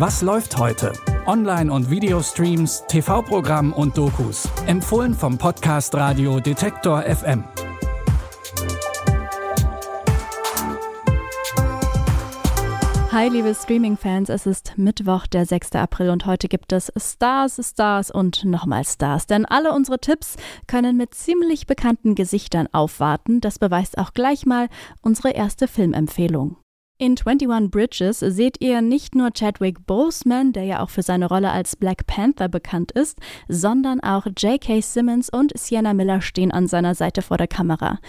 Was läuft heute? Online- und Videostreams, TV-Programm und Dokus. Empfohlen vom Podcast Radio Detektor FM. Hi, liebe Streaming-Fans, es ist Mittwoch, der 6. April und heute gibt es Stars, Stars und nochmal Stars. Denn alle unsere Tipps können mit ziemlich bekannten Gesichtern aufwarten. Das beweist auch gleich mal unsere erste Filmempfehlung. In 21 Bridges seht ihr nicht nur Chadwick Boseman, der ja auch für seine Rolle als Black Panther bekannt ist, sondern auch J.K. Simmons und Sienna Miller stehen an seiner Seite vor der Kamera.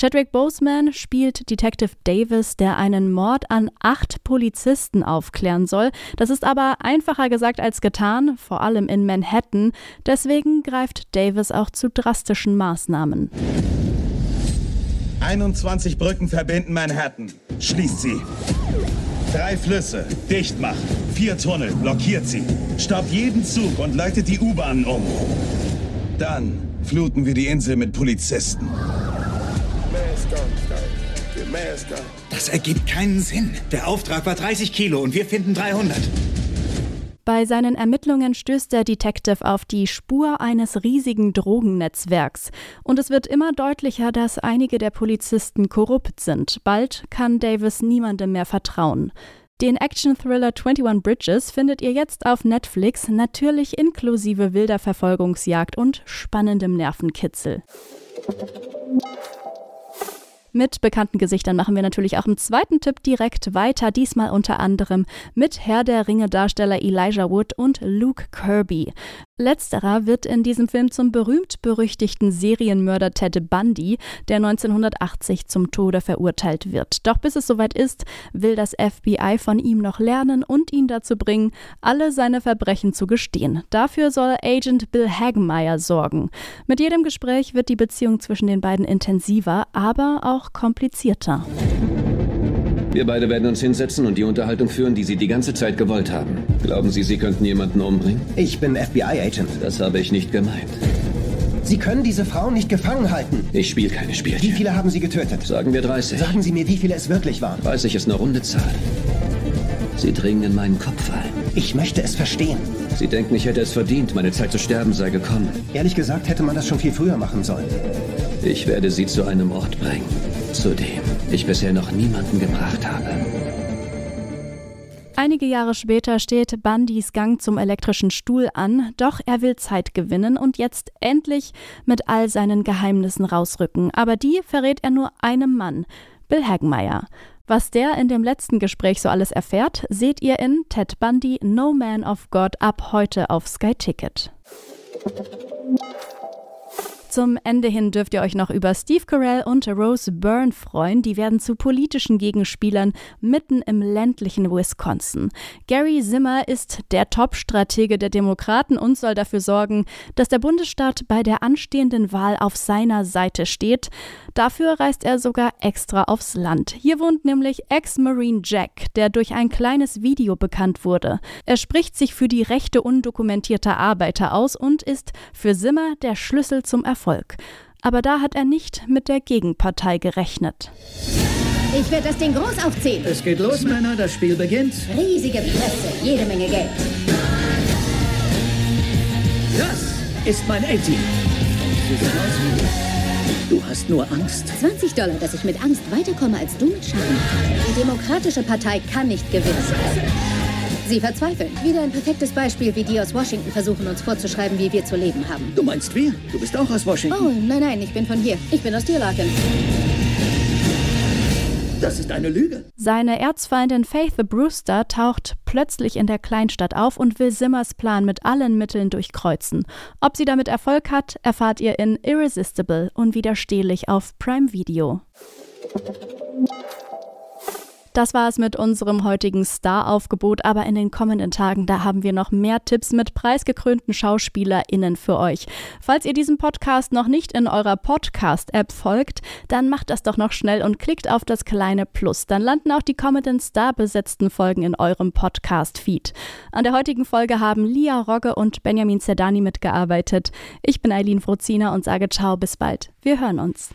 Chadwick Boseman spielt Detective Davis, der einen Mord an acht Polizisten aufklären soll. Das ist aber einfacher gesagt als getan, vor allem in Manhattan. Deswegen greift Davis auch zu drastischen Maßnahmen. 21 Brücken verbinden Manhattan. Schließt sie. Drei Flüsse, dicht machen. Vier Tunnel, blockiert sie. Stoppt jeden Zug und leitet die U-Bahnen um. Dann fluten wir die Insel mit Polizisten. Das ergibt keinen Sinn. Der Auftrag war 30 Kilo und wir finden 300. Bei seinen Ermittlungen stößt der Detective auf die Spur eines riesigen Drogennetzwerks. Und es wird immer deutlicher, dass einige der Polizisten korrupt sind. Bald kann Davis niemandem mehr vertrauen. Den Action-Thriller 21 Bridges findet ihr jetzt auf Netflix, natürlich inklusive wilder Verfolgungsjagd und spannendem Nervenkitzel. Mit bekannten Gesichtern machen wir natürlich auch im zweiten Tipp direkt weiter, diesmal unter anderem mit Herr der Ringe-Darsteller Elijah Wood und Luke Kirby. Letzterer wird in diesem Film zum berühmt-berüchtigten Serienmörder Ted Bundy, der 1980 zum Tode verurteilt wird. Doch bis es soweit ist, will das FBI von ihm noch lernen und ihn dazu bringen, alle seine Verbrechen zu gestehen. Dafür soll Agent Bill Hagemeyer sorgen. Mit jedem Gespräch wird die Beziehung zwischen den beiden intensiver, aber auch komplizierter. Wir beide werden uns hinsetzen und die Unterhaltung führen, die Sie die ganze Zeit gewollt haben. Glauben Sie, Sie könnten jemanden umbringen? Ich bin FBI-Agent. Das habe ich nicht gemeint. Sie können diese Frau nicht gefangen halten. Ich spiele keine Spielchen. Wie viele haben Sie getötet? Sagen wir 30. Sagen Sie mir, wie viele es wirklich waren. 30 ist eine runde Zahl. Sie dringen in meinen Kopf ein. Ich möchte es verstehen. Sie denken, ich hätte es verdient. Meine Zeit zu sterben sei gekommen. Ehrlich gesagt hätte man das schon viel früher machen sollen. Ich werde Sie zu einem Ort bringen, zu dem ich bisher noch niemanden gebracht habe. Einige Jahre später steht Bundys Gang zum elektrischen Stuhl an, doch er will Zeit gewinnen und jetzt endlich mit all seinen Geheimnissen rausrücken. Aber die verrät er nur einem Mann, Bill Hagemeyer. Was der in dem letzten Gespräch so alles erfährt, seht ihr in Ted Bundy No Man of God ab heute auf Sky Ticket. Zum Ende hin dürft ihr euch noch über Steve Carell und Rose Byrne freuen. Die werden zu politischen Gegenspielern mitten im ländlichen Wisconsin. Gary Zimmer ist der Top-Stratege der Demokraten und soll dafür sorgen, dass der Bundesstaat bei der anstehenden Wahl auf seiner Seite steht. Dafür reist er sogar extra aufs Land. Hier wohnt nämlich Ex-Marine Jack, der durch ein kleines Video bekannt wurde. Er spricht sich für die Rechte undokumentierter Arbeiter aus und ist für Zimmer der Schlüssel zum Erfolg. Erfolg. Aber da hat er nicht mit der Gegenpartei gerechnet. Ich werde das Ding groß aufziehen. Es geht los, Männer, das Spiel beginnt. Riesige Presse, jede Menge Geld. Das ist mein A-Team. Du hast nur Angst. 20 Dollar, dass ich mit Angst weiterkomme als du mit Schaden. Die Demokratische Partei kann nicht gewinnen. Sie verzweifeln. Wieder ein perfektes Beispiel, wie die aus Washington versuchen, uns vorzuschreiben, wie wir zu leben haben. Du meinst wir? Du bist auch aus Washington. Oh, nein, nein, ich bin von hier. Ich bin aus Deerlaken. Das ist eine Lüge. Seine Erzfeindin Faith Brewster taucht plötzlich in der Kleinstadt auf und will Simmers Plan mit allen Mitteln durchkreuzen. Ob sie damit Erfolg hat, erfahrt ihr in Irresistible, unwiderstehlich auf Prime Video. Das war es mit unserem heutigen Star-Aufgebot, aber in den kommenden Tagen, da haben wir noch mehr Tipps mit preisgekrönten SchauspielerInnen für euch. Falls ihr diesem Podcast noch nicht in eurer Podcast-App folgt, dann macht das doch noch schnell und klickt auf das kleine Plus. Dann landen auch die kommenden Star-besetzten Folgen in eurem Podcast-Feed. An der heutigen Folge haben Lia Rogge und Benjamin Zerdani mitgearbeitet. Ich bin Eileen Frozina und sage ciao, bis bald. Wir hören uns.